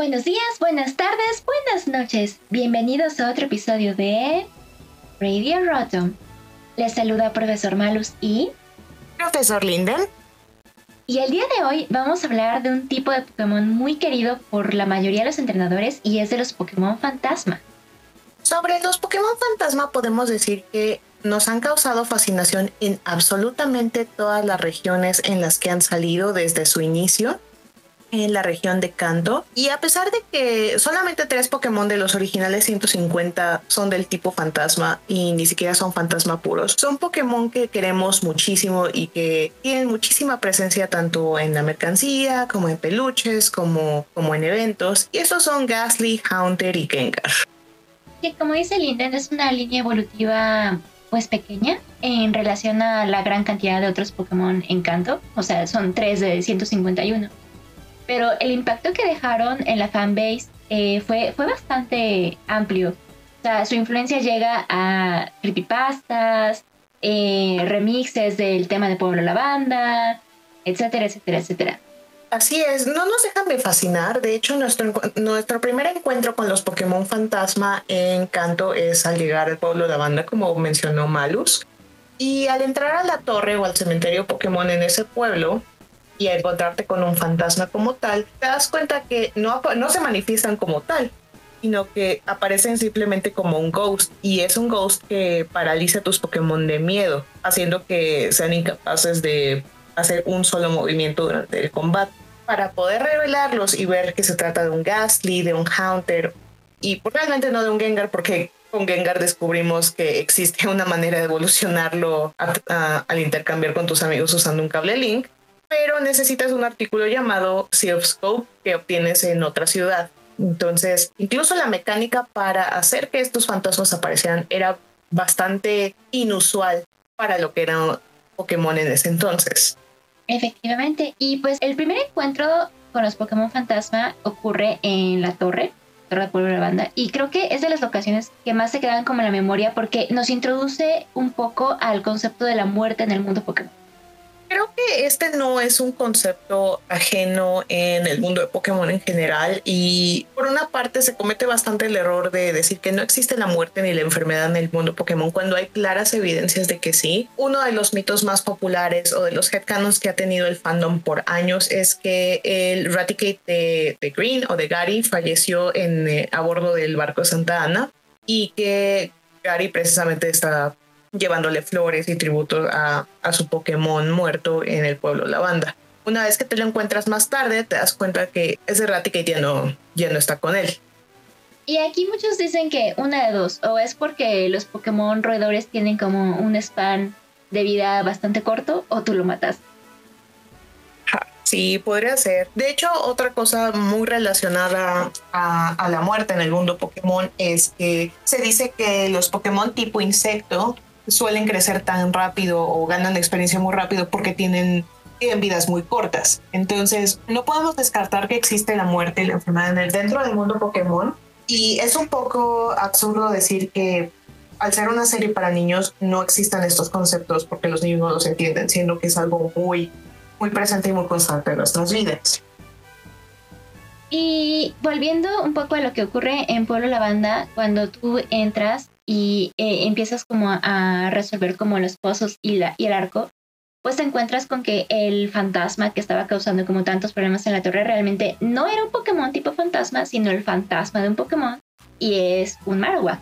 Buenos días, buenas tardes, buenas noches. Bienvenidos a otro episodio de Radio Rotom. Les saluda Profesor Malus y Profesor Linden. Y el día de hoy vamos a hablar de un tipo de Pokémon muy querido por la mayoría de los entrenadores y es de los Pokémon Fantasma. Sobre los Pokémon Fantasma podemos decir que nos han causado fascinación en absolutamente todas las regiones en las que han salido desde su inicio en la región de Kanto. Y a pesar de que solamente tres Pokémon de los originales 150 son del tipo fantasma y ni siquiera son fantasma puros, son Pokémon que queremos muchísimo y que tienen muchísima presencia tanto en la mercancía como en peluches, como, como en eventos. Y esos son Ghastly, Haunter y Gengar. Que como dice Linden, es una línea evolutiva pues pequeña en relación a la gran cantidad de otros Pokémon en Kanto. O sea, son tres de 151 pero el impacto que dejaron en la fanbase eh, fue, fue bastante amplio. O sea, su influencia llega a creepypastas, eh, remixes del tema de Pueblo Lavanda, etcétera, etcétera, etcétera. Así es, no nos dejan de fascinar. De hecho, nuestro, nuestro primer encuentro con los Pokémon Fantasma en Canto es al llegar al pueblo de Lavanda, como mencionó Malus. Y al entrar a la torre o al cementerio Pokémon en ese pueblo, y a encontrarte con un fantasma como tal, te das cuenta que no, no se manifiestan como tal, sino que aparecen simplemente como un ghost y es un ghost que paraliza tus Pokémon de miedo, haciendo que sean incapaces de hacer un solo movimiento durante el combate. Para poder revelarlos y ver que se trata de un Ghastly, de un Haunter y pues, realmente no de un Gengar porque con Gengar descubrimos que existe una manera de evolucionarlo al intercambiar con tus amigos usando un cable Link pero necesitas un artículo llamado Sea of Scope que obtienes en otra ciudad. Entonces, incluso la mecánica para hacer que estos fantasmas aparecieran era bastante inusual para lo que era Pokémon en ese entonces. Efectivamente, y pues el primer encuentro con los Pokémon fantasma ocurre en la torre, Torre de Pueblo de la Banda, y creo que es de las locaciones que más se quedan como en la memoria porque nos introduce un poco al concepto de la muerte en el mundo Pokémon. Creo que este no es un concepto ajeno en el mundo de Pokémon en general y por una parte se comete bastante el error de decir que no existe la muerte ni la enfermedad en el mundo Pokémon cuando hay claras evidencias de que sí. Uno de los mitos más populares o de los headcanons que ha tenido el fandom por años es que el Raticate de, Green o de Gary falleció en, eh, a bordo del barco Santa Ana y que Gary precisamente está llevándole flores y tributos a, su Pokémon muerto en el pueblo Lavanda. Una vez que te lo encuentras más tarde, te das cuenta que ese Raticate ya no, ya no está con él. Y aquí muchos dicen que una de dos, o es porque los Pokémon roedores tienen como un span de vida bastante corto, o tú lo matas. Sí, podría ser. De hecho, otra cosa muy relacionada a, a, la muerte en el mundo Pokémon es que se dice que los Pokémon tipo insecto suelen crecer tan rápido o ganan experiencia muy rápido porque tienen, vidas muy cortas. Entonces, no podemos descartar que existe la muerte y la enfermedad dentro del mundo Pokémon. Y es un poco absurdo decir que al ser una serie para niños no existan estos conceptos porque los niños no los entienden, siendo que es algo muy, muy presente y muy constante en nuestras vidas. Y volviendo un poco a lo que ocurre en Pueblo Lavanda, cuando tú entras y eh, empiezas como a, resolver como los pozos y, la, y el arco, pues te encuentras con que el fantasma que estaba causando como tantos problemas en la torre realmente no era un Pokémon tipo fantasma, sino el fantasma de un Pokémon y es un Marowak.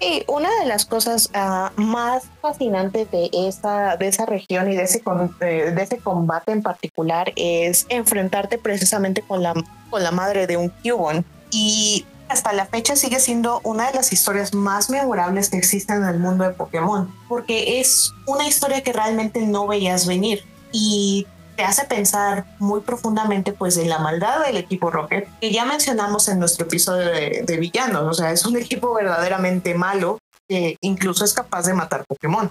Y una de las cosas ah, más fascinantes de esa, de esa región y de ese, de ese combate en particular es enfrentarte precisamente con la, con la madre de un Cubone. Y hasta la fecha sigue siendo una de las historias más memorables que existen en el mundo de Pokémon, porque es una historia que realmente no veías venir y te hace pensar muy profundamente pues en la maldad del equipo Rocket, que ya mencionamos en nuestro episodio de, de villanos, o sea, es un equipo verdaderamente malo que incluso es capaz de matar Pokémon.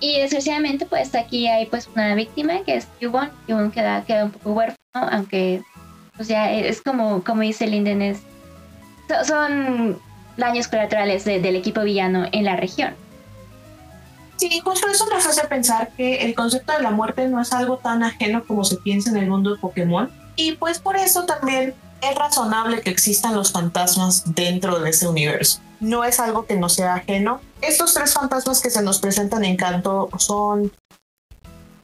Y desgraciadamente pues aquí hay pues una víctima que es Cubone, Cubone queda, queda un poco huérfano, aunque pues ya es como, como dice Linden, es, son daños colaterales del equipo villano en la región. Sí, justo eso nos hace pensar que el concepto de la muerte no es algo tan ajeno como se piensa en el mundo de Pokémon. Y pues por eso también es razonable que existan los fantasmas dentro de ese universo. No es algo que no sea ajeno. Estos tres fantasmas que se nos presentan en Canto son,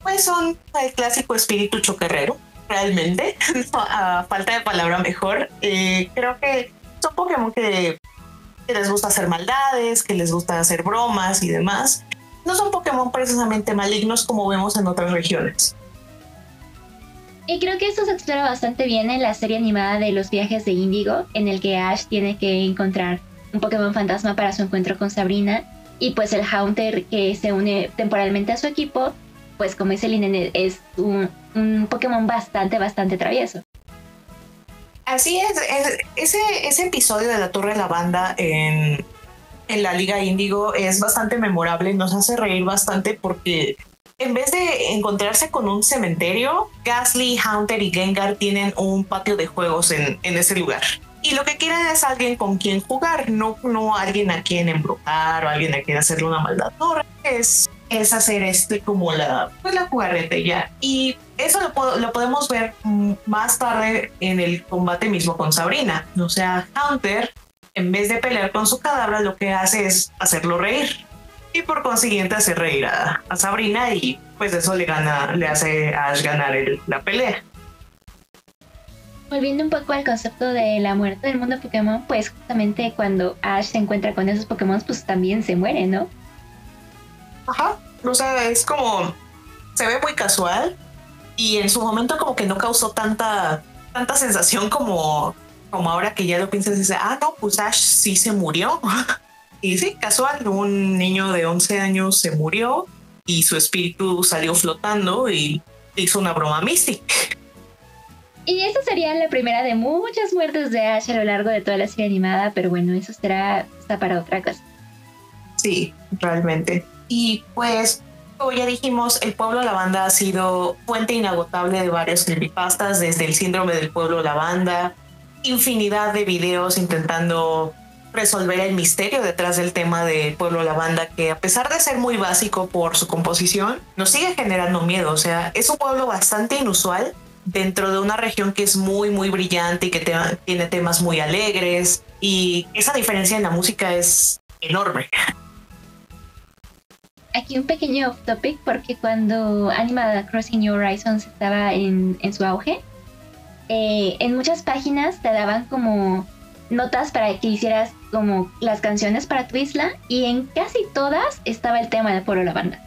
pues son el clásico espíritu chocarrero, realmente, a falta de palabra mejor. Eh, creo que son Pokémon que, les gusta hacer maldades, que les gusta hacer bromas y demás no son Pokémon precisamente malignos como vemos en otras regiones. Y creo que esto se explora bastante bien en la serie animada de los viajes de Índigo, en el que Ash tiene que encontrar un Pokémon fantasma para su encuentro con Sabrina. Y pues el Haunter que se une temporalmente a su equipo, pues como dice Linen, es un, Pokémon bastante, bastante travieso. Así es, ese, ese episodio de la Torre de la Banda en, en la Liga Índigo es bastante memorable, nos hace reír bastante porque en vez de encontrarse con un cementerio, Gasly, Hunter y Gengar tienen un patio de juegos en, en ese lugar. Y lo que quieren es alguien con quien jugar, no, no alguien a quien embrujar o alguien a quien hacerle una maldad. No, es, es hacer este como la, pues la jugarrete ya. Y eso lo, lo podemos ver más tarde en el combate mismo con Sabrina. O sea, Hunter en vez de pelear con su cadáver, lo que hace es hacerlo reír. Y por consiguiente hacer reír a, Sabrina y pues eso le gana, le hace a Ash ganar la pelea. Volviendo un poco al concepto de la muerte del mundo Pokémon, pues justamente cuando Ash se encuentra con esos Pokémon, pues también se muere, ¿no? Ajá, o sea, es como, se ve muy casual y en su momento como que no causó tanta, tanta sensación como como ahora que ya lo piensas, dice, ah, no, pues Ash sí se murió. y sí, casual, un niño de 11 años se murió y su espíritu salió flotando y hizo una broma mística. Y esa sería la primera de muchas muertes de Ash a lo largo de toda la serie animada, pero bueno, eso será está para otra cosa. Sí, realmente. Y pues, como ya dijimos, el pueblo lavanda ha sido fuente inagotable de varios creepypastas, desde el síndrome del pueblo lavanda, infinidad de videos intentando resolver el misterio detrás del tema de Pueblo Lavanda, que a pesar de ser muy básico por su composición, nos sigue generando miedo. O sea, es un pueblo bastante inusual dentro de una región que es muy, muy brillante y que tiene temas muy alegres. Y esa diferencia en la música es enorme. Aquí un pequeño off topic, porque cuando Animal Crossing New Horizons estaba en, su auge, eh, en muchas páginas te daban como notas para que hicieras como las canciones para tu isla y en casi todas estaba el tema de Pueblo Lavanda.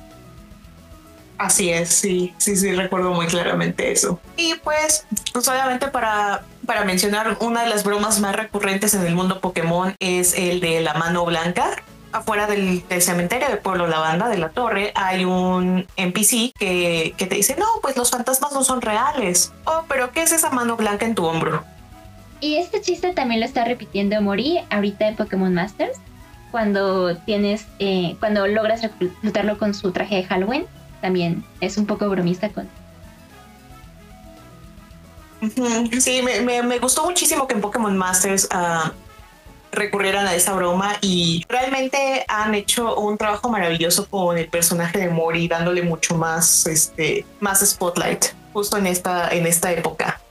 Así es, sí, sí, sí, recuerdo muy claramente eso. Y pues, pues obviamente para, para mencionar una de las bromas más recurrentes en el mundo Pokémon es el de la mano blanca, afuera del, cementerio de Pueblo Lavanda, de la torre, hay un NPC que, que te dice, no, pues los fantasmas no son reales. Oh, pero ¿qué es esa mano blanca en tu hombro? Y este chiste también lo está repitiendo Mori ahorita en Pokémon Masters. Cuando tienes, eh, cuando logras reclutarlo con su traje de Halloween, también es un poco bromista con. Sí, me, me, gustó muchísimo que en Pokémon Masters uh, recurrieran a esa broma y realmente han hecho un trabajo maravilloso con el personaje de Mori, dándole mucho más, este, más spotlight justo en esta, en esta época.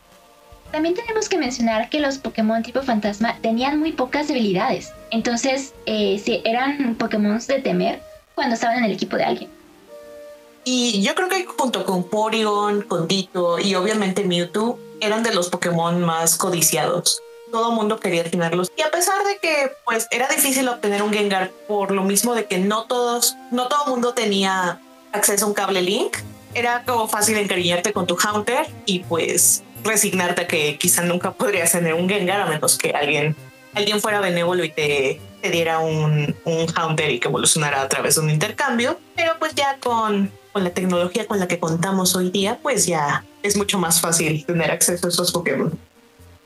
También tenemos que mencionar que los Pokémon tipo fantasma tenían muy pocas debilidades. Entonces, eh, eran Pokémon de temer cuando estaban en el equipo de alguien. Y yo creo que junto con Porygon, con Ditto y obviamente Mewtwo, eran de los Pokémon más codiciados todo mundo quería tenerlos. Y a pesar de que pues era difícil obtener un Gengar por lo mismo de que no todos, no todo mundo tenía acceso a un cable link, era como fácil encariñarte con tu Haunter y pues resignarte a que quizá nunca podrías tener un Gengar a menos que alguien, alguien fuera benévolo y te, te diera un, un Haunter y que evolucionara a través de un intercambio. Pero pues ya con, con la tecnología con la que contamos hoy día, pues ya es mucho más fácil tener acceso a esos Pokémon.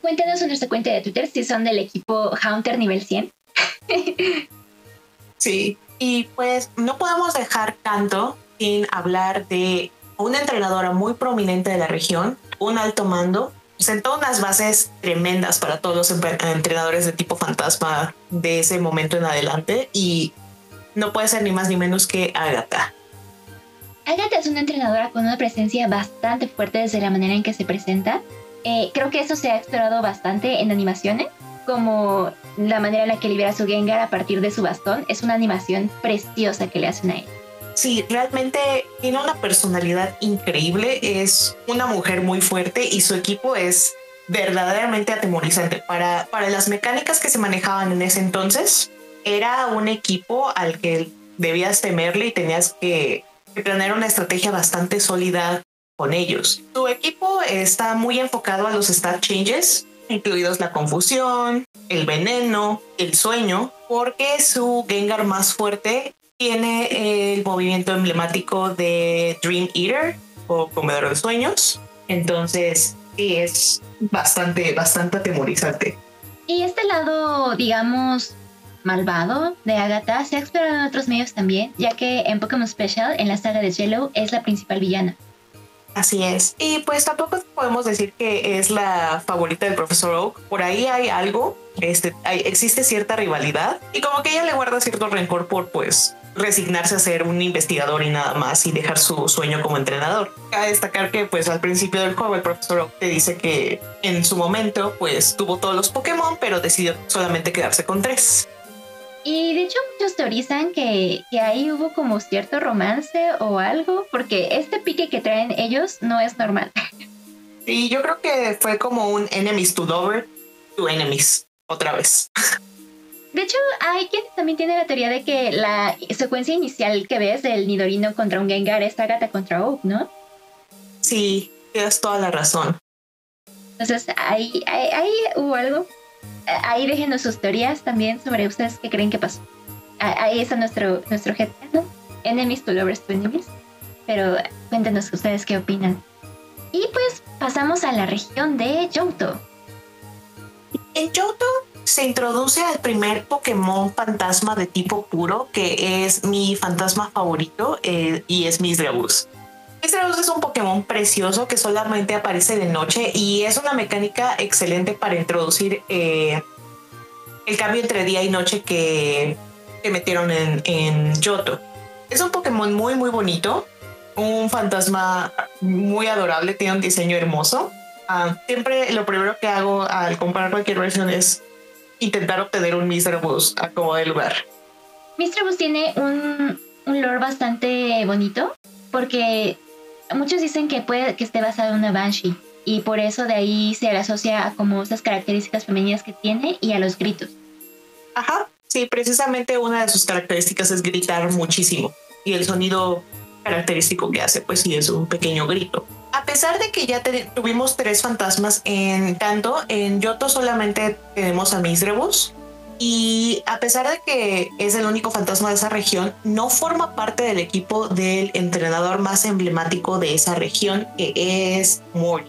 Cuéntanos en nuestra cuenta de Twitter si son del equipo Haunter nivel 100. sí, y pues no podemos dejar tanto sin hablar de una entrenadora muy prominente de la región, un alto mando, sentó unas bases tremendas para todos los entrenadores de tipo fantasma de ese momento en adelante y no puede ser ni más ni menos que Agatha. Agatha es una entrenadora con una presencia bastante fuerte desde la manera en que se presenta. Eh, creo que eso se ha explorado bastante en animaciones, como la manera en la que libera su Gengar a partir de su bastón. Es una animación preciosa que le hacen a él. Sí, realmente tiene una personalidad increíble, es una mujer muy fuerte y su equipo es verdaderamente atemorizante. Para, para las mecánicas que se manejaban en ese entonces, era un equipo al que debías temerle y tenías que, que planear una estrategia bastante sólida con ellos. Su equipo está muy enfocado a los stat changes, incluidos la confusión, el veneno, el sueño, porque su Gengar más fuerte tiene el movimiento emblemático de Dream Eater o comedor de sueños. Entonces, es bastante, bastante atemorizante. Y este lado, digamos, malvado de Agatha se ha explorado en otros medios también, ya que en Pokémon Special, en la saga de Yellow, es la principal villana. Así es. Y pues tampoco podemos decir que es la favorita del profesor Oak. Por ahí hay algo, este, existe cierta rivalidad y como que ella le guarda cierto rencor por pues resignarse a ser un investigador y nada más y dejar su sueño como entrenador. Cabe destacar que pues al principio del juego el profesor Oak te dice que en su momento pues tuvo todos los Pokémon pero decidió solamente quedarse con tres. Y de hecho muchos teorizan que, que, ahí hubo como cierto romance o algo, porque este pique que traen ellos no es normal. Y yo creo que fue como un enemies to lover to enemies, otra vez. De hecho, hay quien también tiene la teoría de que la secuencia inicial que ves del Nidorino contra un Gengar es Agatha contra Oak, ¿no? Sí, tienes toda la razón. Entonces, ahí, ahí, hubo algo. Ahí déjenos sus teorías también sobre ustedes qué creen que pasó. Ahí está nuestro, nuestro ¿no? Enemies to lovers. Pero cuéntenos ustedes qué opinan. Y pues pasamos a la región de Johto. En Johto se introduce al primer Pokémon fantasma de tipo puro, que es mi fantasma favorito eh, y es Misdreavus. Misdreavus es un Pokémon precioso que solamente aparece de noche y es una mecánica excelente para introducir eh, el cambio entre día y noche que, metieron en, en Johto. Es un Pokémon muy muy bonito, un fantasma muy adorable, tiene un diseño hermoso. Ah, siempre lo primero que hago al comprar cualquier versión es intentar obtener un Mr. Bus a como de lugar. Mr. Bus tiene un, un lore bastante bonito porque muchos dicen que puede que esté basado en una Banshee y por eso de ahí se le asocia a como esas características femeninas que tiene y a los gritos. Ajá, sí, precisamente una de sus características es gritar muchísimo y el sonido característico que hace pues sí es un pequeño grito. A pesar de que ya tuvimos tres fantasmas en tanto, en Yoto solamente tenemos a Misdreavus. Y a pesar de que es el único fantasma de esa región, no forma parte del equipo del entrenador más emblemático de esa región, que es Mori.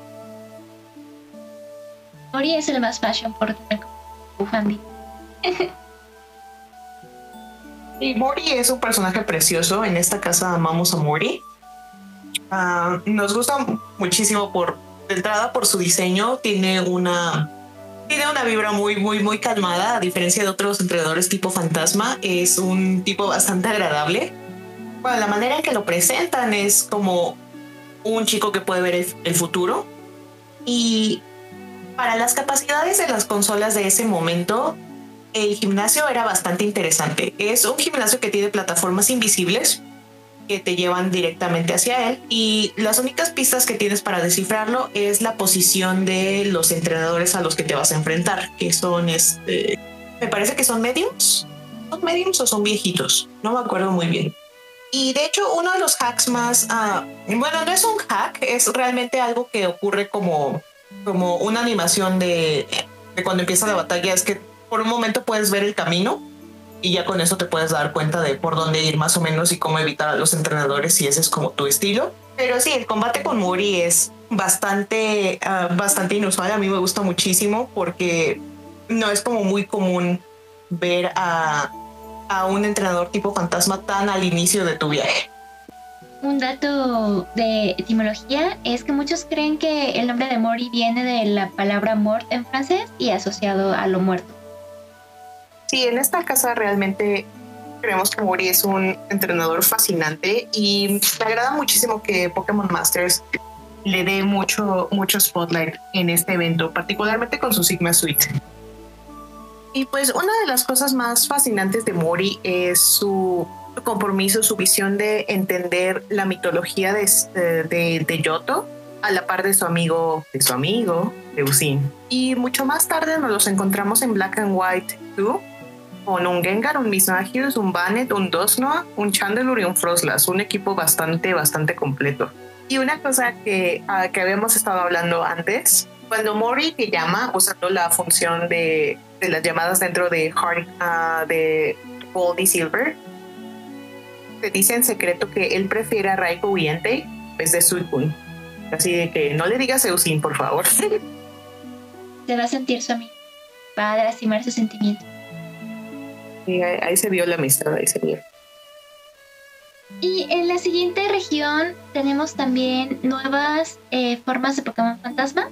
Mori es el más fashion por Bufandi. y Mori es un personaje precioso. En esta casa amamos a Mori. Ah, nos gusta muchísimo por de entrada por su diseño. Tiene una tiene una vibra muy, muy, muy calmada, a diferencia de otros entrenadores tipo fantasma. Es un tipo bastante agradable. Bueno, la manera en que lo presentan es como un chico que puede ver el, el futuro. Y para las capacidades de las consolas de ese momento, el gimnasio era bastante interesante. Es un gimnasio que tiene plataformas invisibles que te llevan directamente hacia él. Y las únicas pistas que tienes para descifrarlo es la posición de los entrenadores a los que te vas a enfrentar, que son este, me parece que son mediums, son mediums o son viejitos, no me acuerdo muy bien. Y de hecho uno de los hacks más, uh, bueno, no es un hack, es realmente algo que ocurre como, como una animación de, de cuando empieza la batalla, es que por un momento puedes ver el camino y ya con eso te puedes dar cuenta de por dónde ir más o menos y cómo evitar a los entrenadores si ese es como tu estilo. Pero sí, el combate con Mori es bastante, uh, bastante inusual. A mí me gusta muchísimo porque no es como muy común ver a, a un entrenador tipo fantasma tan al inicio de tu viaje. un dato de etimología es que muchos creen que el nombre de Mori viene de la palabra mort en francés y asociado a lo muerto. Sí, en esta casa realmente creemos que Mori es un entrenador fascinante y me agrada muchísimo que Pokémon Masters le dé mucho, mucho spotlight en este evento, particularmente con su Sigma Suite. Y pues una de las cosas más fascinantes de Mori es su compromiso, su visión de entender la mitología de, de, Yoto a la par de su amigo, de su amigo, Eusin. Y mucho más tarde nos los encontramos en Black and White 2 con un Gengar, un Mismagius, un Bannet, un Dosnoa, un Chandelure y un Frostlass, un equipo bastante, bastante completo. Y una cosa que, uh, que habíamos estado hablando antes, cuando Mori te llama usando la función de, de las llamadas dentro de Heart, uh, de Gold y Silver, te dice en secreto que él prefiere a Raikou y Entei en vez de Suicune. Así de que no le digas Eusin, por favor. Se va a sentir su amigo. Va a lastimar sus sentimientos. Ahí, ahí se vio la amistad, ahí se vio. Y en la siguiente región tenemos también nuevas eh, formas de Pokémon Fantasma.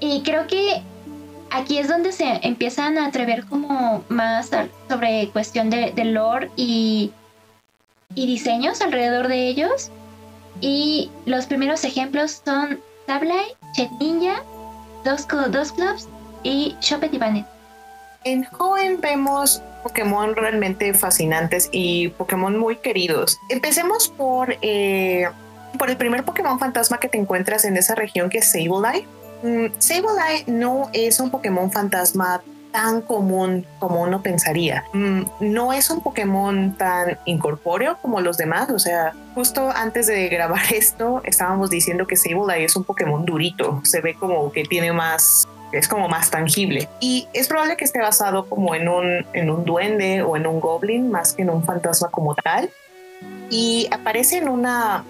Y creo que aquí es donde se empiezan a atrever como más sobre cuestión de, de lore y, y, diseños alrededor de ellos. Y los primeros ejemplos son Sableye, Chet Ninja, Dos, Clubs y Choppet y. En Joven vemos Pokémon realmente fascinantes y Pokémon muy queridos. Empecemos por, eh, por el primer Pokémon fantasma que te encuentras en esa región que es Sableye. Mm, Sableye no es un Pokémon fantasma tan común como uno pensaría. Mm, no es un Pokémon tan incorpóreo como los demás. O sea, justo antes de grabar esto, estábamos diciendo que Sableye es un Pokémon durito. Se ve como que tiene más es como más tangible. Y es probable que esté basado como en un, en un duende o en un goblin más que en un fantasma como tal. Y aparece en una,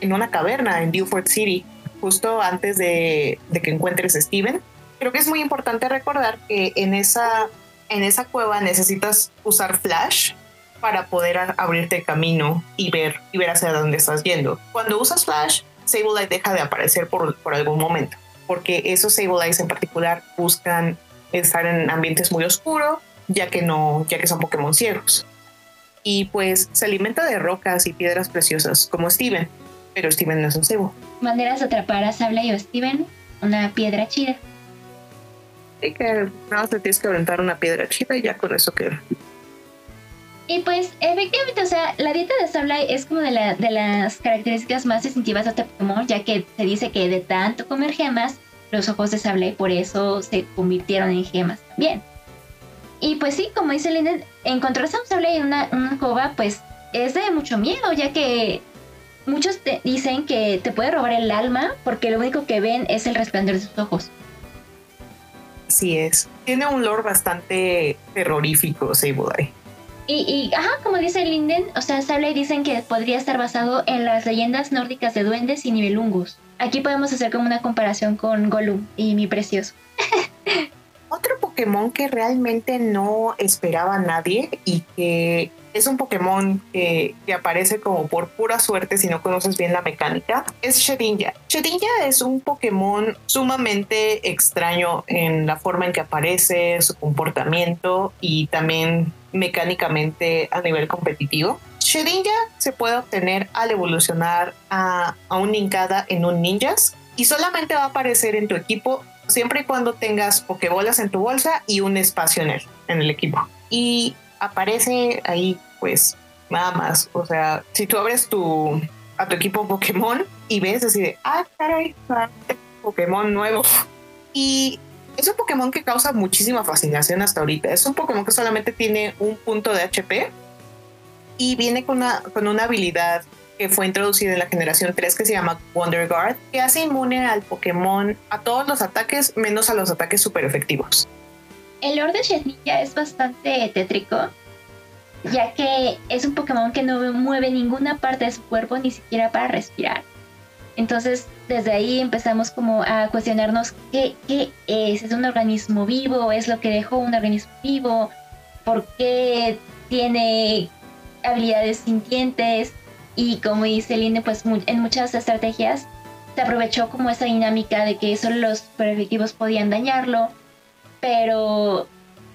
en una caverna en Beaufort City, justo antes de, de que encuentres a Steven. Creo que es muy importante recordar que en esa, en esa cueva necesitas usar flash para poder abrirte camino y ver, y ver hacia dónde estás yendo. Cuando usas flash, Sableye deja de aparecer por, por algún momento porque esos Sableyes en particular buscan estar en ambientes muy oscuros, ya que no, ya que son Pokémon ciegos. Y pues se alimenta de rocas y piedras preciosas, como Steven, pero Steven no es un cebo. Maneras de atrapar a Sable y Steven, una piedra chida. Y que nada más te tienes que aventar una piedra chida y ya con eso queda. Y pues, efectivamente, o sea, la dieta de Sableye es como de, la, de las características más distintivas de este Pokémon, ya que se dice que de tanto comer gemas, los ojos de Sableye por eso se convirtieron en gemas también. Y pues sí, como dice Linden, encontrarse a un Sableye en una, una cova, pues es de mucho miedo, ya que muchos te dicen que te puede robar el alma porque lo único que ven es el resplandor de sus ojos. Así es. Tiene un lore bastante terrorífico, Sableye. Y, y, ajá, como dice Linden, o sea, Sableye dicen que podría estar basado en las leyendas nórdicas de duendes y nivelungus. Aquí podemos hacer como una comparación con Gollum y mi precioso. Otro Pokémon que realmente no esperaba nadie y que es un Pokémon que, que, aparece como por pura suerte si no conoces bien la mecánica, es Shedinja. Shedinja es un Pokémon sumamente extraño en la forma en que aparece, su comportamiento y también mecánicamente a nivel competitivo. Shedinja se puede obtener al evolucionar a, a un Ninkada en un Ninjas y solamente va a aparecer en tu equipo siempre y cuando tengas Pokébolas en tu bolsa y un espacio en el, en el equipo. Y aparece ahí, pues, nada más. O sea, si tú abres tu, a tu equipo Pokémon y ves así de, ah, caray, Pokémon nuevo. Y es un Pokémon que causa muchísima fascinación hasta ahorita. Es un Pokémon que solamente tiene un punto de HP y viene con una, con una habilidad que fue introducida en la generación 3 que se llama Wonder Guard, que hace inmune al Pokémon a todos los ataques menos a los ataques super efectivos. El Lord de Shedinja es bastante tétrico, ya que es un Pokémon que no mueve ninguna parte de su cuerpo ni siquiera para respirar. Entonces, desde ahí empezamos como a cuestionarnos qué, qué es, es un organismo vivo, es lo que dejó un organismo vivo, por qué tiene habilidades sintientes. Y como dice Linde, pues en muchas estrategias se aprovechó como esa dinámica de que solo los super efectivos podían dañarlo, pero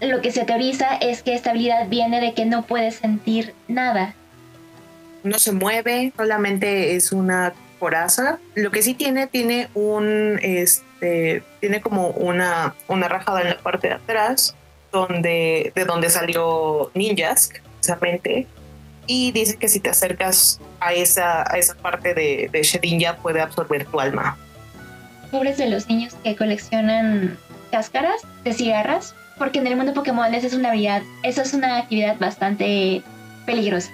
lo que se teoriza es que esta habilidad viene de que no puedes sentir nada. No se mueve, solamente es una coraza. Lo que sí tiene, tiene un, este, tiene como una, una rajada en la parte de atrás, donde, de donde salió Ninjas, precisamente. Y dice que si te acercas a esa, a esa parte de, de Shedinja puede absorber tu alma. Pobres de los niños que coleccionan cáscaras de cigarras, porque en el mundo Pokémon esa es una habilidad, esa es una actividad bastante peligrosa.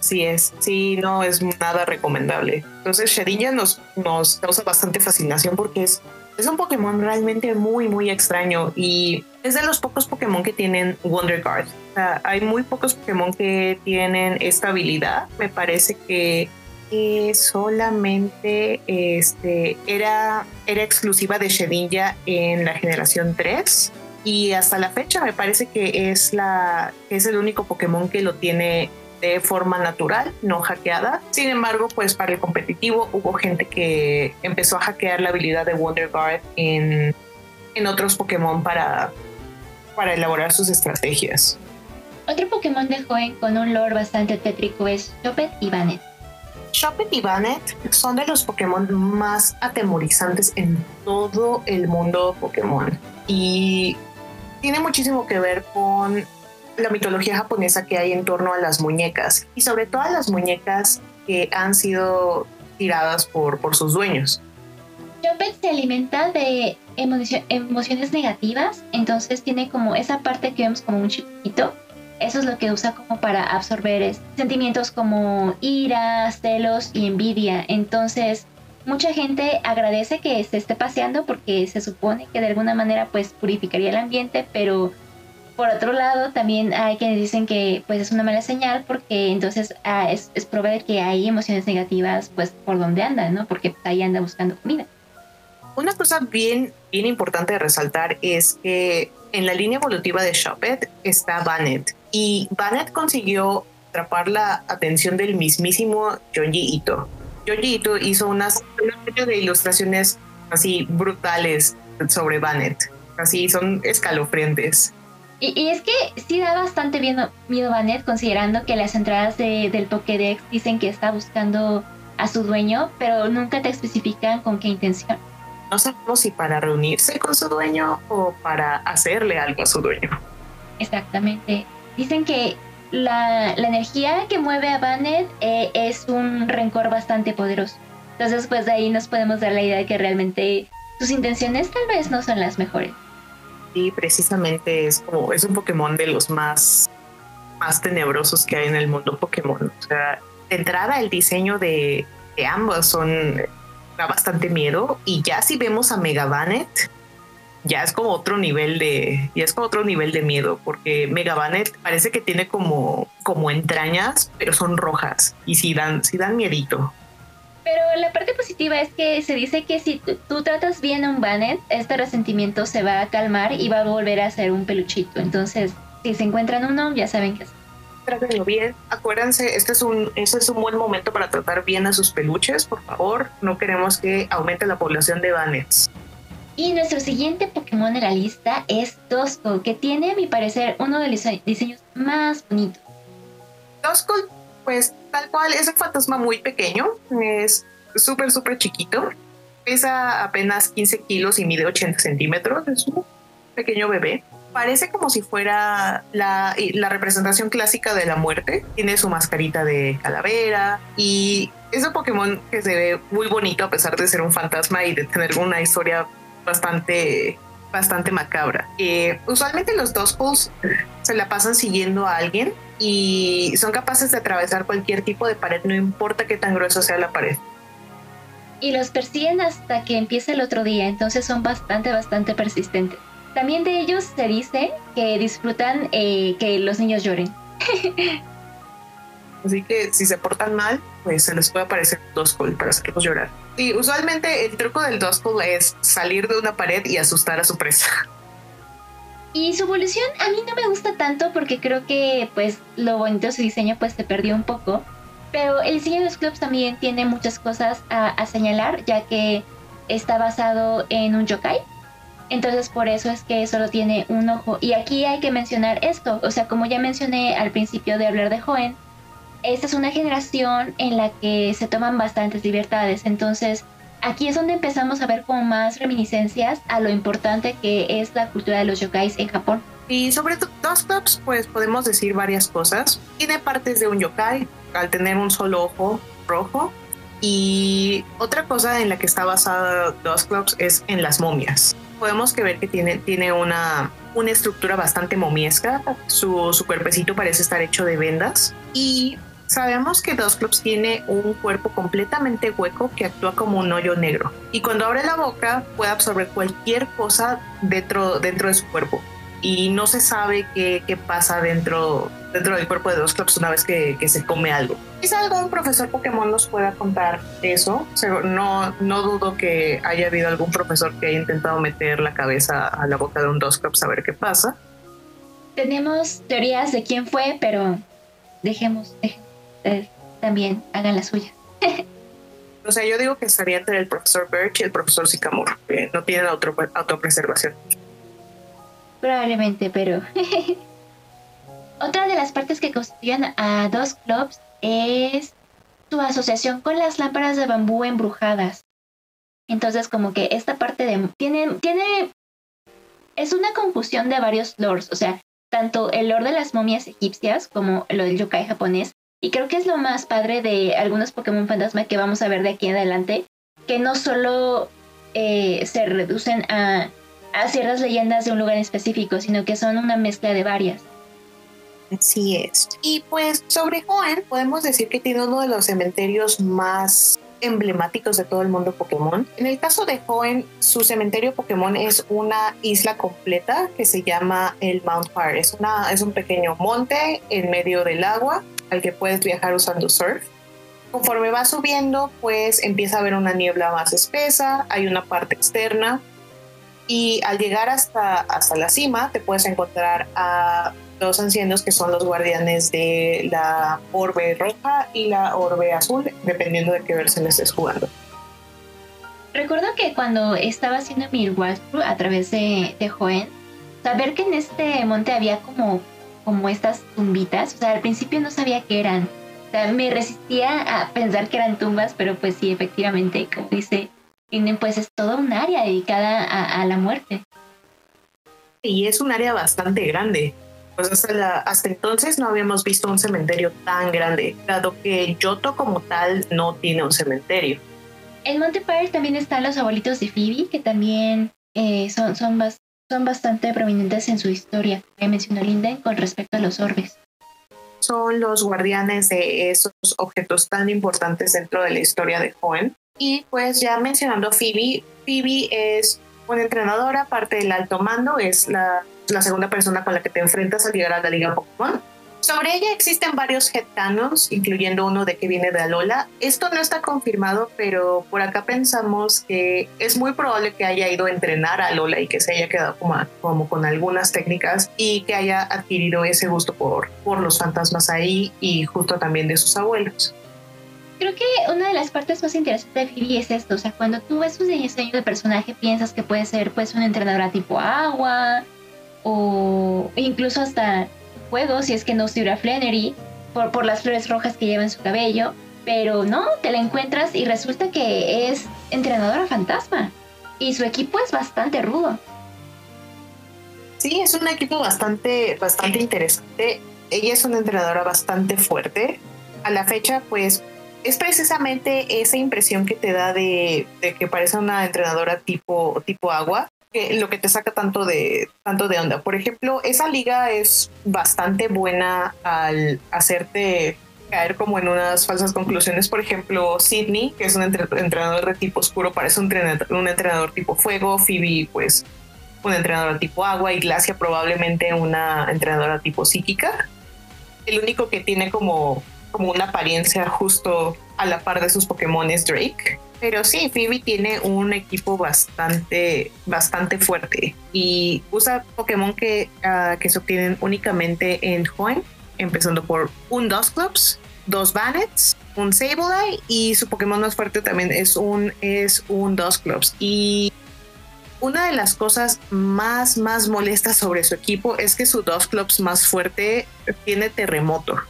Sí es, sí, no es nada recomendable. Entonces Shedinja nos, nos causa bastante fascinación porque es, es un Pokémon realmente muy, muy extraño y es de los pocos Pokémon que tienen Wonder Guard. O sea, hay muy pocos Pokémon que tienen esta habilidad. Me parece que solamente este, era, era exclusiva de Shedinja en la generación 3 y hasta la fecha me parece que es, la, es el único Pokémon que lo tiene de forma natural, no hackeada. Sin embargo, pues para el competitivo hubo gente que empezó a hackear la habilidad de Wonder Guard en, en otros Pokémon para, para elaborar sus estrategias. Otro Pokémon de joven con un lore bastante tétrico es Choppet y Bannet. Choppet y Bannet son de los Pokémon más atemorizantes en todo el mundo Pokémon. Y tiene muchísimo que ver con la mitología japonesa que hay en torno a las muñecas y sobre todo a las muñecas que han sido tiradas por, por sus dueños. Choppet se alimenta de emociones negativas, entonces tiene como esa parte que vemos como un chiquito eso es lo que usa como para absorber sentimientos como ira, celos y envidia. Entonces, mucha gente agradece que se esté paseando porque se supone que de alguna manera pues purificaría el ambiente, pero por otro lado también hay quienes dicen que pues es una mala señal porque entonces ah, es, es probable que hay emociones negativas pues por donde anda, ¿no? Porque ahí anda buscando comida. Una cosa bien, bien importante de resaltar es que en la línea evolutiva de Chopet está Bannet y Bannet consiguió atrapar la atención del mismísimo Jonji Ito. Jonji Ito hizo unas una de ilustraciones así brutales sobre Bannet, así son escalofriantes. Y, es que sí da bastante miedo, miedo Bannet considerando que las entradas del Pokédex dicen que está buscando a su dueño, pero nunca te especifican con qué intención. No sabemos si para reunirse con su dueño o para hacerle algo a su dueño. Exactamente. Dicen que la, energía que mueve a Bannet eh, es un rencor bastante poderoso. Entonces, pues de ahí nos podemos dar la idea de que realmente sus intenciones tal vez no son las mejores. Sí, precisamente es como, es un Pokémon de los más, más tenebrosos que hay en el mundo Pokémon. O sea, de entrada el diseño de, de ambos son da bastante miedo. Y ya si vemos a Megabanet, ya es como otro nivel de, ya es como otro nivel de miedo, porque Megabanet parece que tiene como, como entrañas, pero son rojas y si dan, si dan miedito. Pero la parte positiva es que se dice que si tú tratas bien a un Banet, este resentimiento se va a calmar y va a volver a ser un peluchito. Entonces, si se encuentran uno, ya saben qué hacer trátenlo bien. Acuérdense, este es un, este es un buen momento para tratar bien a sus peluches, por favor. No queremos que aumente la población de Banets. Y nuestro siguiente Pokémon de la lista es Duskull, que tiene, a mi parecer, uno de los diseños más bonitos. Duskull, pues tal cual, es un fantasma muy pequeño, es súper, súper chiquito, pesa apenas 15 kilos y mide 80 centímetros, es un pequeño bebé parece como si fuera la, representación clásica de la muerte. Tiene su mascarita de calavera y es un Pokémon que se ve muy bonito a pesar de ser un fantasma y de tener una historia bastante bastante macabra. Eh, usualmente los Duskulls se la pasan siguiendo a alguien y son capaces de atravesar cualquier tipo de pared, no importa qué tan gruesa sea la pared. Y los persiguen hasta que empiece el otro día, entonces son bastante, bastante persistentes. También de ellos se dice que disfrutan eh, que los niños lloren. Así que si se portan mal, pues se les puede aparecer Duskull para hacerlos llorar. Y usualmente el truco del Duskull es salir de una pared y asustar a su presa. Y su evolución a mí no me gusta tanto porque creo que pues lo bonito de su diseño pues se perdió un poco. Pero el diseño de los clubs también tiene muchas cosas a, a señalar, ya que está basado en un yokai. Entonces por eso es que solo tiene un ojo. Y aquí hay que mencionar esto. O sea, como ya mencioné al principio de hablar de Joen, esta es una generación en la que se toman bastantes libertades. Entonces aquí es donde empezamos a ver como más reminiscencias a lo importante que es la cultura de los yokais en Japón. Y sobre dos clubs, pues podemos decir varias cosas. Tiene partes de un yokai al tener un solo ojo rojo. Y otra cosa en la que está basada dos clubs es en las momias. Podemos ver que tiene, tiene una, una estructura bastante momiesca. Su, su cuerpecito parece estar hecho de vendas. Y Sabemos que Dos Clubs tiene un cuerpo completamente hueco que actúa como un hoyo negro y cuando abre la boca puede absorber cualquier cosa dentro, dentro de su cuerpo y no se sabe qué, qué pasa dentro, dentro del cuerpo de Dos Clubs una vez que, que se come algo. Quizá algún profesor Pokémon nos pueda contar eso. No, no dudo que haya habido algún profesor que haya intentado meter la cabeza a la boca de un Dos Clubs a ver qué pasa. Tenemos teorías de quién fue, pero dejemos, dejemos también hagan la suya. o sea, yo digo que estaría entre el profesor Birch y el profesor Sycamore, que no tienen auto, autopreservación. Probablemente, pero... Otra de las partes que constituyen a dos clubs es su asociación con las lámparas de bambú embrujadas. Entonces, como que esta parte de... Tiene, tiene... Es una confusión de varios lores, o sea, tanto el lore de las momias egipcias como lo del yokai japonés y creo que es lo más padre de algunos Pokémon fantasma que vamos a ver de aquí en adelante, que no solo eh, se reducen a, ciertas leyendas de un lugar específico, sino que son una mezcla de varias. Así es. Y pues sobre Joen, podemos decir que tiene uno de los cementerios más emblemáticos de todo el mundo Pokémon. En el caso de Joen, su cementerio Pokémon es una isla completa que se llama el Mount Fire. Es, una, es un pequeño monte en medio del agua al que puedes viajar usando surf. Conforme va subiendo, pues empieza a haber una niebla más espesa, hay una parte externa y al llegar hasta, hasta la cima te puedes encontrar a dos ancianos que son los guardianes de la orbe roja y la orbe azul, dependiendo de qué versión estés jugando. Recuerdo que cuando estaba haciendo mi walkthrough a través de, de Joen, saber que en este monte había como como estas tumbitas. O sea, al principio no sabía qué eran. O sea, me resistía a pensar que eran tumbas, pero pues sí, efectivamente, como dice, tienen pues es todo un área dedicada a, la muerte. Y es un área bastante grande. Pues hasta, hasta entonces no habíamos visto un cementerio tan grande, dado que Yoto como tal no tiene un cementerio. En Monte Pyre también están los abuelitos de Phoebe, que también eh, son, son, son bastante prominentes en su historia, que mencionó Linden con respecto a los orbes. Son los guardianes de esos objetos tan importantes dentro de la historia de Joen. Y pues ya mencionando Phoebe, Phoebe es una entrenadora, parte del alto mando, es la, la segunda persona con la que te enfrentas al llegar a la Liga Pokémon. Sobre ella existen varios headcanons, incluyendo uno de que viene de Alola. Esto no está confirmado, pero por acá pensamos que es muy probable que haya ido a entrenar a Alola y que se haya quedado como, como con algunas técnicas y que haya adquirido ese gusto por, por los fantasmas ahí y justo también de sus abuelos. Creo que una de las partes más interesantes de Phoebe es esto, o sea, cuando tú ves un diseño de personaje piensas que puede ser pues una entrenadora tipo agua o incluso hasta juego si es que no estuviera Flannery por, por las flores rojas que lleva en su cabello. Pero no, te la encuentras y resulta que es entrenadora fantasma. Y su equipo es bastante rudo. Sí, es un equipo bastante, bastante interesante. Ella es una entrenadora bastante fuerte. A la fecha, pues, es precisamente esa impresión que te da de, de que parece una entrenadora tipo, tipo agua lo que te saca tanto de, tanto de onda. Por ejemplo, esa liga es bastante buena al hacerte caer como en unas falsas conclusiones. Por ejemplo, Sidney, que es un entrenador de tipo oscuro, parece un entrenador, un entrenador tipo fuego. Phoebe, pues, un entrenador tipo agua. Y Glacia, probablemente una entrenadora tipo psíquica. El único que tiene como, como una apariencia justo a la par de sus Pokémon es Drake. Pero sí, Phoebe tiene un equipo bastante, bastante fuerte y usa Pokémon que, ah, que se obtienen únicamente en Join, empezando por un Clubs, dos Bannets, un Sableye y su Pokémon más fuerte también es un, es un Dusclops. Y una de las cosas más, más molestas sobre su equipo es que su Dusclops más fuerte tiene terremoto.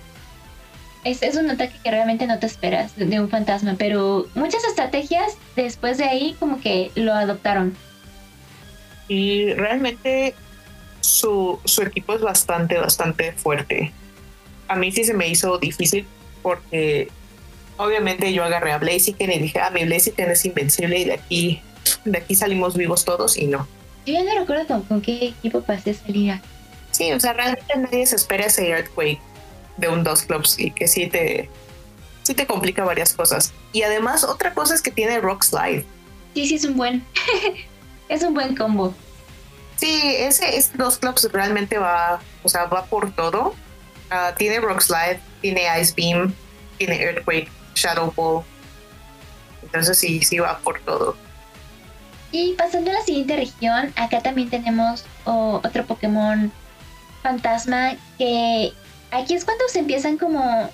Es, es, un ataque que realmente no te esperas de, un fantasma, pero muchas estrategias después de ahí como que lo adoptaron. Y realmente su, su equipo es bastante, bastante fuerte. A mí sí se me hizo difícil porque obviamente yo agarré a Blaziken y dije, ah, mi Blaziken es invencible y de aquí, de aquí salimos vivos todos y no. Yo ya no recuerdo con, qué equipo pasé esa liga. Sí, o sea, realmente nadie se espera ese Earthquake de un dos clubs y que sí te, sí te complica varias cosas. Y además otra cosa es que tiene Rock Slide. Sí, sí, es un buen, es un buen combo. Sí, ese, ese dos clubs realmente va, o sea, va por todo. Ah, tiene Rock Slide, tiene Ice Beam, tiene Earthquake, Shadow Ball. Entonces sí, sí va por todo. Y pasando a la siguiente región, acá también tenemos otro Pokémon fantasma que aquí es cuando se empiezan como,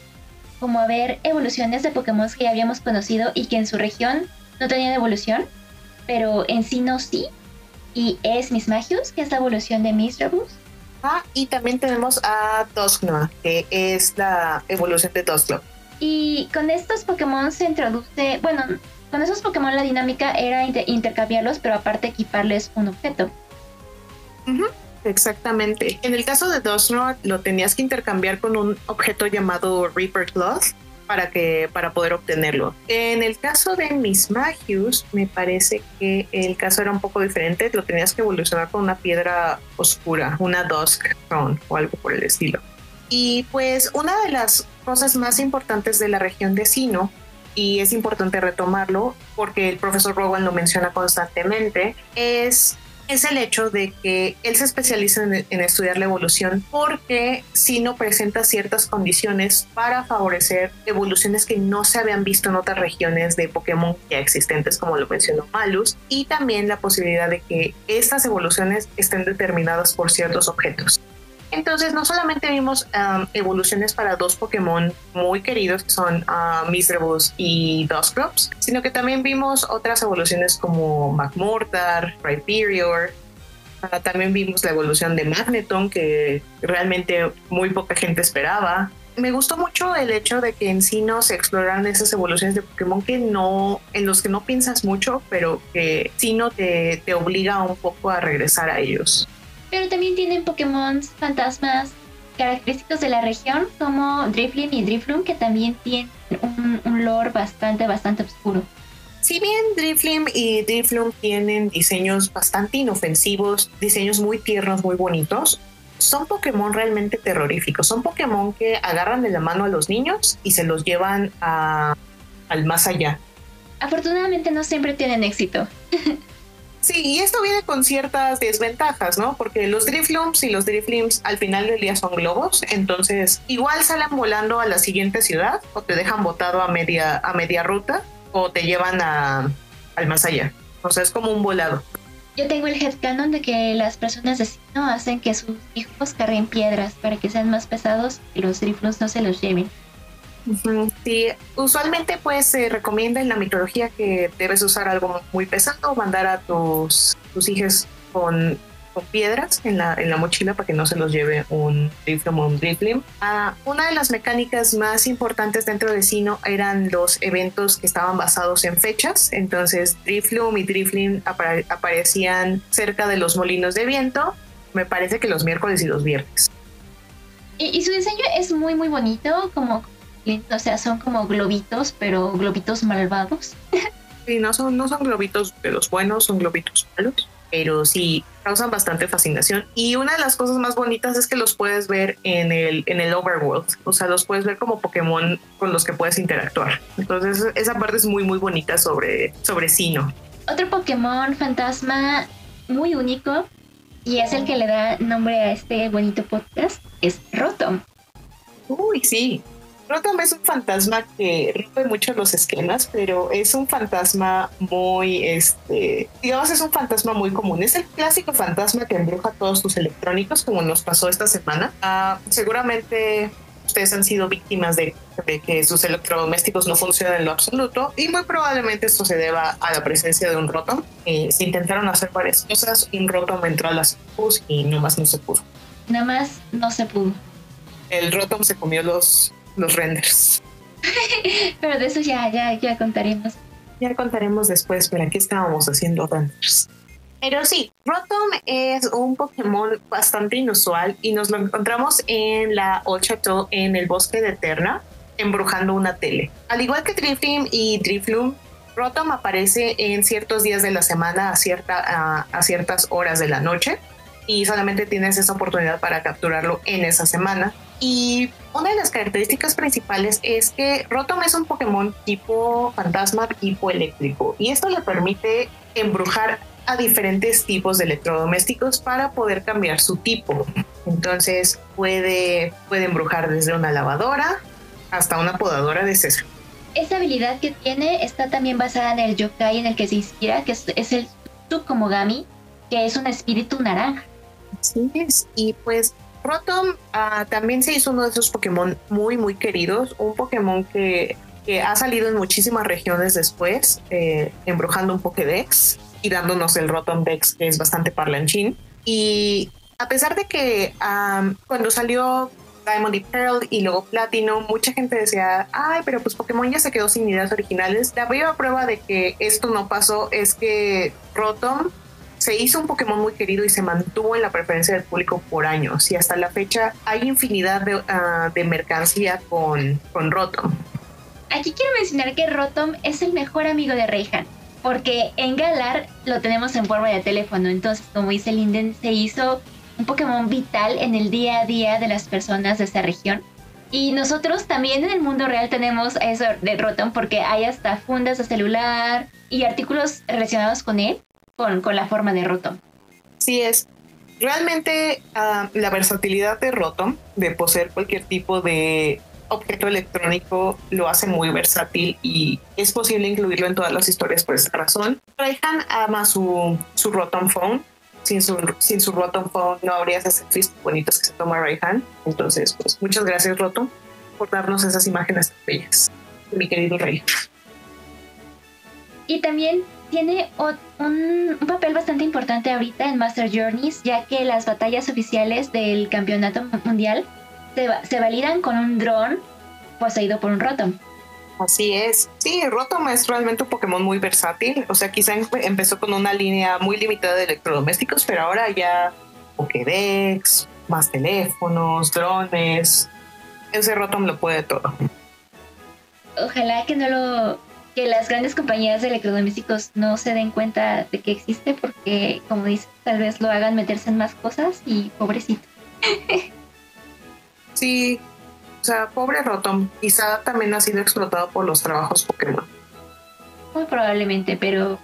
como a ver evoluciones de Pokémon que ya habíamos conocido y que en su región no tenían evolución, pero en sí no sí. Y es Mismagius, que es la evolución de Misdreavus. Ah, y también tenemos a Dusknoir, que es la evolución de Dusclops. Y con estos Pokémon se introduce, bueno, con esos Pokémon la dinámica era intercambiarlos, pero aparte equiparles un objeto. Exactamente. En el caso de Dusknoir lo tenías que intercambiar con un objeto llamado Reaper Cloth para que para poder obtenerlo. En el caso de Miss Magius, me parece que el caso era un poco diferente. Lo tenías que evolucionar con una piedra oscura, una Dusk Stone o algo por el estilo. Y pues una de las cosas más importantes de la región de Sino, y es importante retomarlo porque el profesor Rowan lo menciona constantemente, es es el hecho de que él se especializa en, estudiar la evolución porque Sino presenta ciertas condiciones para favorecer evoluciones que no se habían visto en otras regiones de Pokémon ya existentes, como lo mencionó Malus, y también la posibilidad de que estas evoluciones estén determinadas por ciertos objetos. Entonces, no solamente vimos um, evoluciones para dos Pokémon muy queridos, que son uh, y Dusclops, sino que también vimos otras evoluciones como Magmortar, Rhyperior. Uh, también vimos la evolución de Magneton, que realmente muy poca gente esperaba. Me gustó mucho el hecho de que en sí se exploraran esas evoluciones de Pokémon que no, en los que no piensas mucho, pero que sí no te, te obliga un poco a regresar a ellos. Pero también tienen Pokémon fantasmas característicos de la región como Drifloon y Drifloon que también tienen un, lore bastante, bastante oscuro. Si bien Drifloon y Drifloon tienen diseños bastante inofensivos, diseños muy tiernos, muy bonitos, son Pokémon realmente terroríficos. Son Pokémon que agarran de la mano a los niños y se los llevan a, al más allá. Afortunadamente no siempre tienen éxito. Sí, y esto viene con ciertas desventajas, ¿no? Porque los Driflooms y los Driflims al final del día son globos, entonces igual salen volando a la siguiente ciudad o te dejan botado a media, a media ruta o te llevan a, al más allá. O sea, es como un volado. Yo tengo el headcanon de que las personas de Sino hacen que sus hijos carguen piedras para que sean más pesados y los Driflooms no se los lleven. Sí, usualmente pues se recomienda en la mitología que debes usar algo muy pesado, mandar a tus, tus hijos con, piedras en la, en la mochila para que no se los lleve un Drifloom o un Driflim. Ah, una de las mecánicas más importantes dentro de Sino eran los eventos que estaban basados en fechas, entonces Drifloom y Driflim aparecían cerca de los molinos de viento, me parece que los miércoles y los viernes. Y su diseño es muy muy bonito, como o sea, son como globitos, pero globitos malvados. Sí, no son, no son globitos de los buenos, son globitos malos, pero sí causan bastante fascinación. Y una de las cosas más bonitas es que los puedes ver en el, en el overworld, o sea, los puedes ver como Pokémon con los que puedes interactuar. Entonces, esa parte es muy, muy bonita sobre, sobre Sino. Otro Pokémon fantasma muy único y es el que le da nombre a este bonito podcast, es Rotom. Uy, sí, Rotom es un fantasma que rompe mucho los esquemas, pero es un fantasma muy, este, digamos, es un fantasma muy común. Es el clásico fantasma que embruja todos tus electrónicos, como nos pasó esta semana. Ah, seguramente ustedes han sido víctimas de, que sus electrodomésticos no funcionan en lo absoluto y muy probablemente esto se deba a la presencia de un Rotom. Eh, se intentaron hacer varias cosas un Rotom entró a las CPUs y nomás no se pudo. Nada más no se pudo. El Rotom se comió los, los renders. pero de eso ya, ya, ya contaremos. Ya contaremos después, pero aquí estábamos haciendo renders. Pero sí, Rotom es un Pokémon bastante inusual y nos lo encontramos en la Old Chateau en el bosque de Eterna, embrujando una tele. Al igual que Drifting y Drifloom, Rotom aparece en ciertos días de la semana a, cierta, a, ciertas horas de la noche y solamente tienes esa oportunidad para capturarlo en esa semana. Y una de las características principales es que Rotom es un Pokémon tipo fantasma, tipo eléctrico, y esto le permite embrujar a diferentes tipos de electrodomésticos para poder cambiar su tipo. Entonces puede, puede embrujar desde una lavadora hasta una podadora de seso. Esa habilidad que tiene está también basada en el yokai en el que se inspira, que es, el Tsukomogami, que es un espíritu naranja. Sí es, y pues Rotom ah, también se hizo uno de esos Pokémon muy, muy queridos, un Pokémon que, que ha salido en muchísimas regiones después, eh, embrujando un Pokédex y dándonos el Rotom Dex, que es bastante parlanchín. Y a pesar de que cuando salió Diamond y Pearl y luego Platino, mucha gente decía, ay, pero pues Pokémon ya se quedó sin ideas originales. La viva prueba de que esto no pasó es que Rotom se hizo un Pokémon muy querido y se mantuvo en la preferencia del público por años y hasta la fecha hay infinidad de, ah, mercancía con, con Rotom. Aquí quiero mencionar que Rotom es el mejor amigo de Reinhardt porque en Galar lo tenemos en forma de teléfono. Entonces, como dice Linden, se hizo un Pokémon vital en el día a día de las personas de esta región. Y nosotros también en el mundo real tenemos eso de Rotom porque hay hasta fundas de celular y artículos relacionados con él, con, con la forma de Rotom. Sí es. Realmente ah, la versatilidad de Rotom, de poseer cualquier tipo de objeto electrónico lo hace muy versátil y es posible incluirlo en todas las historias por esa razón. Raihan ama su, su Rotom Phone. Sin su, sin su Rotom Phone no habría esas selfies bonitas que se toma Raihan. Entonces, pues muchas gracias Rotom por darnos esas imágenes bellas. Mi querido Rey. Y también tiene un, un, papel bastante importante ahorita en Master Journeys, ya que las batallas oficiales del campeonato mundial se, validan con un dron poseído por un Rotom. Así es. Sí, Rotom es realmente un Pokémon muy versátil. O sea, quizá empezó con una línea muy limitada de electrodomésticos, pero ahora ya Pokédex, más teléfonos, drones. Ese Rotom lo puede todo. Ojalá que no lo que las grandes compañías de electrodomésticos no se den cuenta de que existe porque como dices, tal vez lo hagan meterse en más cosas y pobrecito. Sí, o sea, pobre Rotom, quizá también ha sido explotado por los trabajos Pokémon. Muy probablemente, pero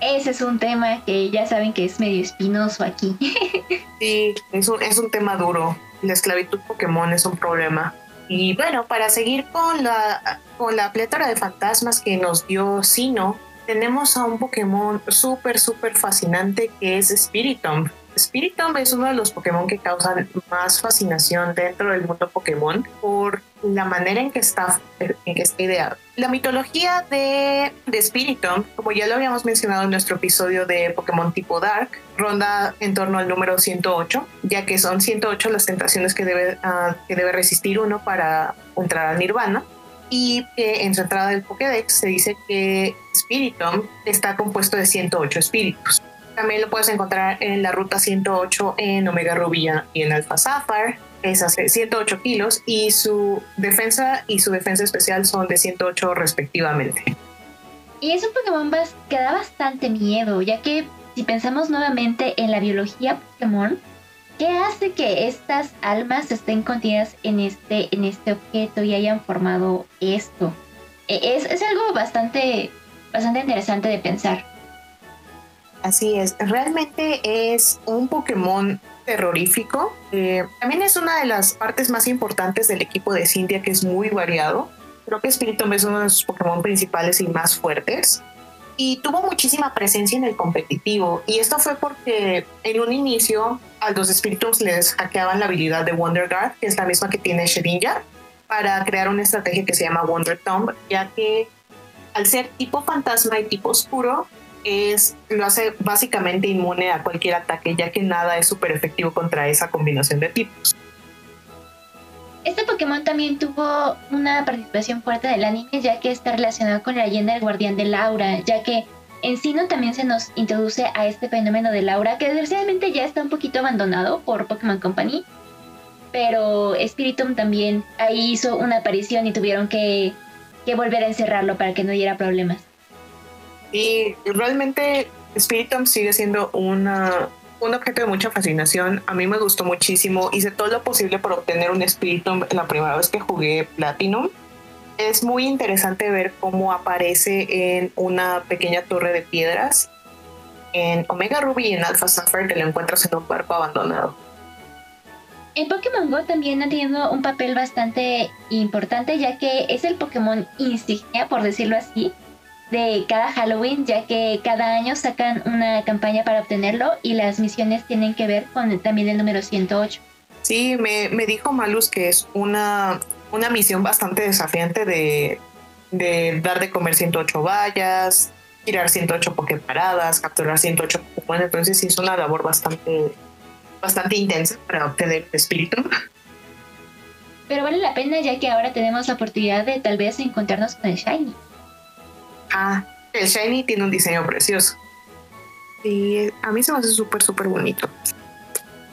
ese es un tema que ya saben que es medio espinoso aquí. sí, es un, es un tema duro. La esclavitud Pokémon es un problema. Y bueno, para seguir con la, con la plétora de fantasmas que nos dio Sino, tenemos a un Pokémon súper, súper fascinante que es Spiritomb. Spiritomb es uno de los Pokémon que causan más fascinación dentro del mundo Pokémon por la manera en que está, en que está ideado. La mitología de, de Spiritomb, como ya lo habíamos mencionado en nuestro episodio de Pokémon tipo Dark, ronda en torno al número 108, ya que son 108 las tentaciones que debe, ah, que debe resistir uno para entrar al Nirvana y que en su entrada del Pokédex se dice que Spiritomb está compuesto de 108 espíritus. También lo puedes encontrar en la ruta 108 en Omega Rubia y en Alpha Sapphire. Es hace 108 kilos y su defensa y su defensa especial son de 108 respectivamente. Y es un Pokémon que da bastante miedo, ya que si pensamos nuevamente en la biología Pokémon, ¿qué hace que estas almas estén contenidas en este, en este objeto y hayan formado esto? E, es, es algo bastante, bastante interesante de pensar. Así es, realmente es un Pokémon terrorífico. Eh, también es una de las partes más importantes del equipo de Cintia, que es muy variado. Creo que Spiritomb es uno de sus Pokémon principales y más fuertes. y tuvo muchísima presencia en el competitivo. Y esto fue porque en un inicio a los espíritus les hackeaban la habilidad de Wonder Guard, que es la misma que tiene Shedinja, para crear una estrategia que se llama Wonder Tomb, ya que al ser tipo fantasma y tipo oscuro, es, lo hace básicamente inmune a cualquier ataque, ya que nada es súper efectivo contra esa combinación de tipos. Este Pokémon también tuvo una participación fuerte del anime, ya que está relacionado con la leyenda del guardián de Laura, ya que en Sino también se nos introduce a este fenómeno de Laura, que desgraciadamente ya está un poquito abandonado por Pokémon Company, pero Spiritomb también ahí hizo una aparición y tuvieron que, que volver a encerrarlo para que no diera problemas. Y realmente Spiritomb sigue siendo una un objeto de mucha fascinación. A mí me gustó muchísimo. Hice todo lo posible por obtener un espíritu la primera vez que jugué Platinum. Es muy interesante ver cómo aparece en una pequeña torre de piedras en Omega Ruby y en Alpha Sapphire que lo encuentras en un barco abandonado. En Pokémon Go también ha tenido un papel bastante importante ya que es el Pokémon insignia, por decirlo así, de cada Halloween, ya que cada año sacan una campaña para obtenerlo y las misiones tienen que ver con también el número 108. Sí, me, me dijo Malus que es una, una misión bastante desafiante de, de dar de comer 108 vallas, tirar 108 paradas, capturar 108 Pokémon, entonces sí es una labor bastante, bastante intensa para obtener el espíritu. Pero vale la pena ya que ahora tenemos la oportunidad de tal vez encontrarnos con el Shiny. Ah, el Shiny tiene un diseño precioso. Y a mí se me hace súper, súper bonito.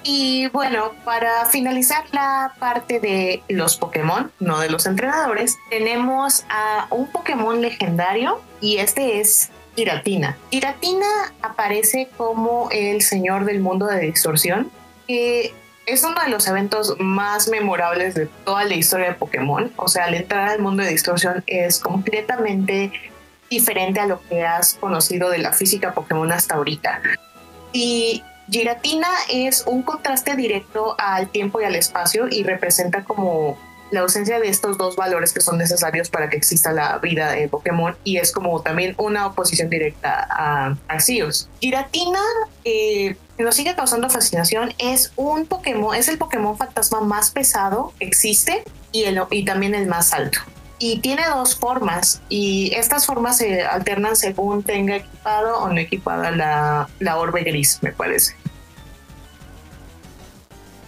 Y bueno, para finalizar la parte de los Pokémon, no de los entrenadores, tenemos a un Pokémon legendario y este es Giratina. Giratina aparece como el señor del mundo de distorsión, que es uno de los eventos más memorables de toda la historia de Pokémon. O sea, al entrar al mundo de distorsión es completamente diferente a lo que has conocido de la física Pokémon hasta ahorita. Y Giratina es un contraste directo al tiempo y al espacio y representa como la ausencia de estos dos valores que son necesarios para que exista la vida en Pokémon y es como también una oposición directa a Arceus. Giratina eh, nos sigue causando fascinación, es un Pokémon, es el Pokémon fantasma más pesado que existe y, el, y también el más alto y tiene dos formas y estas formas se alternan según tenga equipado o no equipada la, la orbe gris, me parece.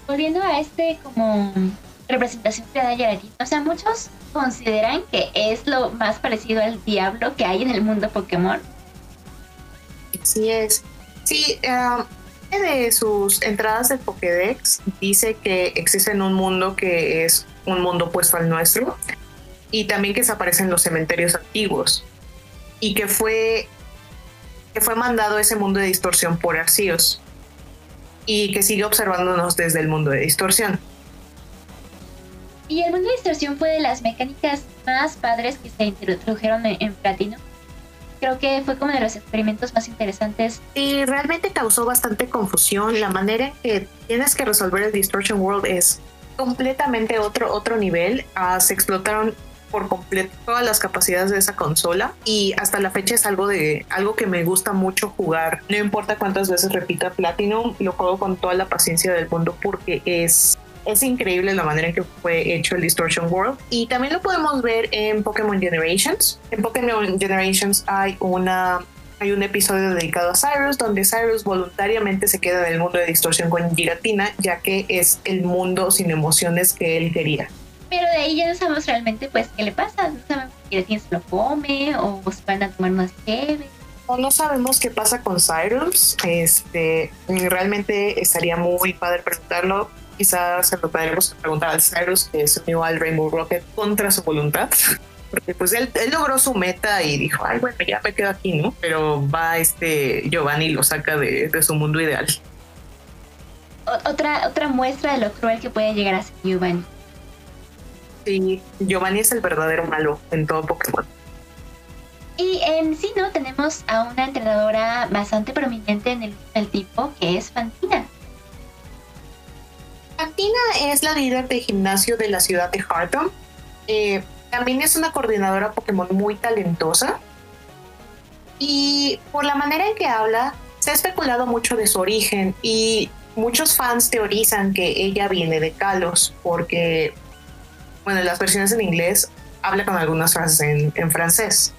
Volviendo a este como representación creada de o sea, muchos consideran que es lo más parecido al diablo que hay en el mundo Pokémon. Sí es. Sí, uh, de sus entradas de Pokédex dice que existe en un mundo que es un mundo opuesto al nuestro, y también que se aparecen en los cementerios antiguos y que fue que fue mandado a ese mundo de distorsión por Arceus y que sigue observándonos desde el mundo de distorsión. Y el mundo de distorsión fue de las mecánicas más padres que se introdujeron en, Platino. Creo que fue como de los experimentos más interesantes. Y realmente causó bastante confusión. La manera en que tienes que resolver el Distortion World es completamente otro, otro nivel. Ah, se explotaron por completo todas las capacidades de esa consola y hasta la fecha es algo de algo que me gusta mucho jugar. No importa cuántas veces repita Platinum, lo juego con toda la paciencia del mundo porque es es increíble la manera en que fue hecho el Distortion World. Y también lo podemos ver en Pokémon Generations. En Pokémon Generations hay una hay un episodio dedicado a Cyrus donde Cyrus voluntariamente se queda en el mundo de distorsión con Giratina ya que es el mundo sin emociones que él quería. Pero de ahí ya no sabemos realmente pues qué le pasa. No sabemos si se lo come o se van a tomar más chévere. O no sabemos qué pasa con Cyrus. Este, realmente estaría muy padre preguntarlo. Quizás se lo podremos preguntar al Cyrus que se unió al Rainbow Rocket contra su voluntad. Porque pues él, él, logró su meta y dijo, ay bueno, ya me quedo aquí, ¿no? Pero va este Giovanni y lo saca de, de su mundo ideal. otra, otra muestra de lo cruel que puede llegar a ser Giovanni. Sí, Giovanni es el verdadero malo en todo Pokémon. Y en sí, ¿no? Tenemos a una entrenadora bastante prominente en el, tipo, que es Fantina. Fantina es la líder de gimnasio de la ciudad de Harton. Eh, también es una coordinadora Pokémon muy talentosa. Y por la manera en que habla, se ha especulado mucho de su origen y muchos fans teorizan que ella viene de Kalos porque, bueno, las versiones en inglés habla con algunas frases en, francés.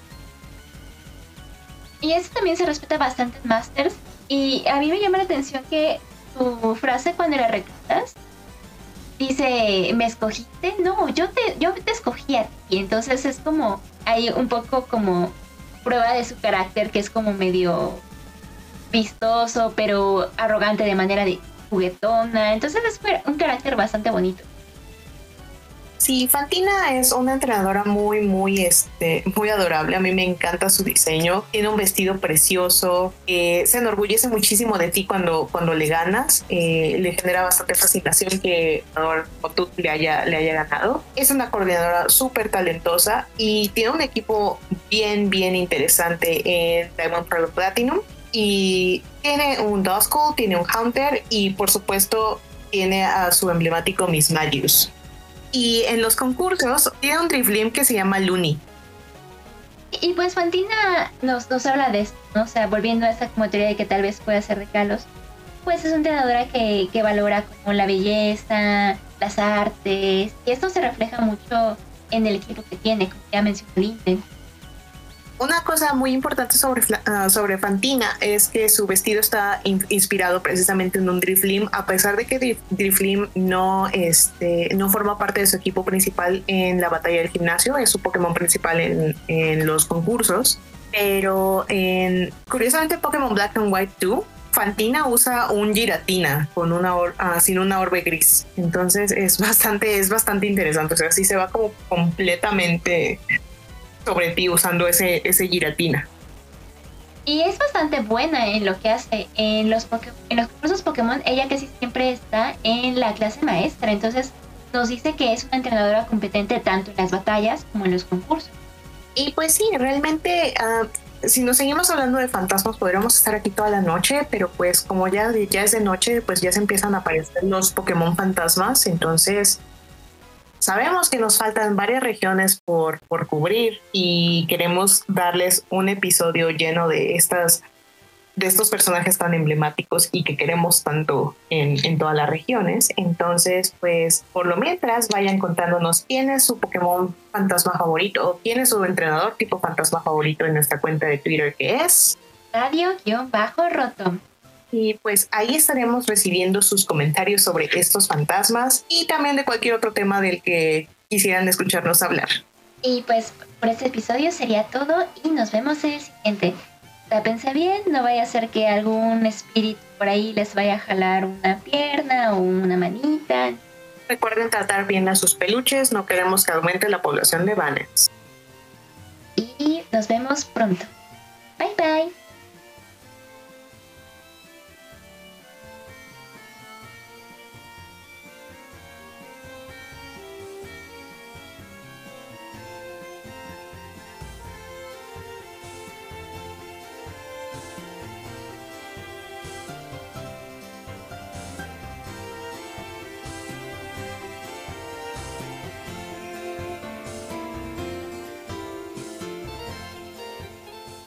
Y eso también se respeta bastante en Masters. Y a mí me llama la atención que tu frase cuando la reclutas dice, ¿me escogiste? No, yo te, yo te escogí a ti. Entonces es como, hay un poco como prueba de su carácter que es como medio vistoso, pero arrogante de manera de juguetona. Entonces es un carácter bastante bonito. Sí, Fantina es una entrenadora muy, muy, este, muy adorable. A mí me encanta su diseño. Tiene un vestido precioso. Eh, se enorgullece muchísimo de ti cuando, cuando le ganas. Eh, le genera bastante fascinación que tú le haya, le haya ganado. Es una coordinadora súper talentosa y tiene un equipo bien, bien interesante en Diamond Pearl Platinum. Y tiene un Duskull, tiene un Hunter y por supuesto tiene a su emblemático Miss Magius. Y en los concursos tiene un Driflim que se llama Looney. Y pues Fantina nos, nos habla de esto, ¿no? O sea, volviendo a esta como teoría de que tal vez pueda ser de Carlos, pues es una entrenadora que, que valora como la belleza, las artes, y esto se refleja mucho en el equipo que tiene, como ya mencionó Linden una cosa muy importante sobre, ah, sobre Fantina es que su vestido está inspirado precisamente en un Driflim, a pesar de que Driflim no, este, no forma parte de su equipo principal en la batalla del gimnasio, es su Pokémon principal en, en los concursos. Pero en, curiosamente Pokémon Black and White 2 Fantina usa un giratina con una ah, sin una orbe gris. Entonces es bastante, es bastante interesante. O sea, así se va como completamente sobre ti usando ese, ese giratina. Y es bastante buena en lo que hace. En los, en los cursos Pokémon, ella casi siempre está en la clase maestra. Entonces nos dice que es una entrenadora competente tanto en las batallas como en los concursos. Y pues sí, realmente, ah, si nos seguimos hablando de fantasmas, podríamos estar aquí toda la noche, pero pues como ya, ya es de noche, pues ya se empiezan a aparecer los Pokémon fantasmas. Entonces, Sabemos que nos faltan varias regiones por, por cubrir y queremos darles un episodio lleno de estas de estos personajes tan emblemáticos y que queremos tanto en, en, todas las regiones. Entonces, pues por lo mientras vayan contándonos quién es su Pokémon fantasma favorito o quién es su entrenador tipo fantasma favorito en nuestra cuenta de Twitter que es Radio-Roto y pues ahí estaremos recibiendo sus comentarios sobre estos fantasmas y también de cualquier otro tema del que quisieran escucharnos hablar. Y pues por este episodio sería todo y nos vemos en el siguiente. Tápense bien, no vaya a ser que algún espíritu por ahí les vaya a jalar una pierna o una manita. Recuerden tratar bien a sus peluches, no queremos que aumente la población de banners. Y nos vemos pronto. Bye bye.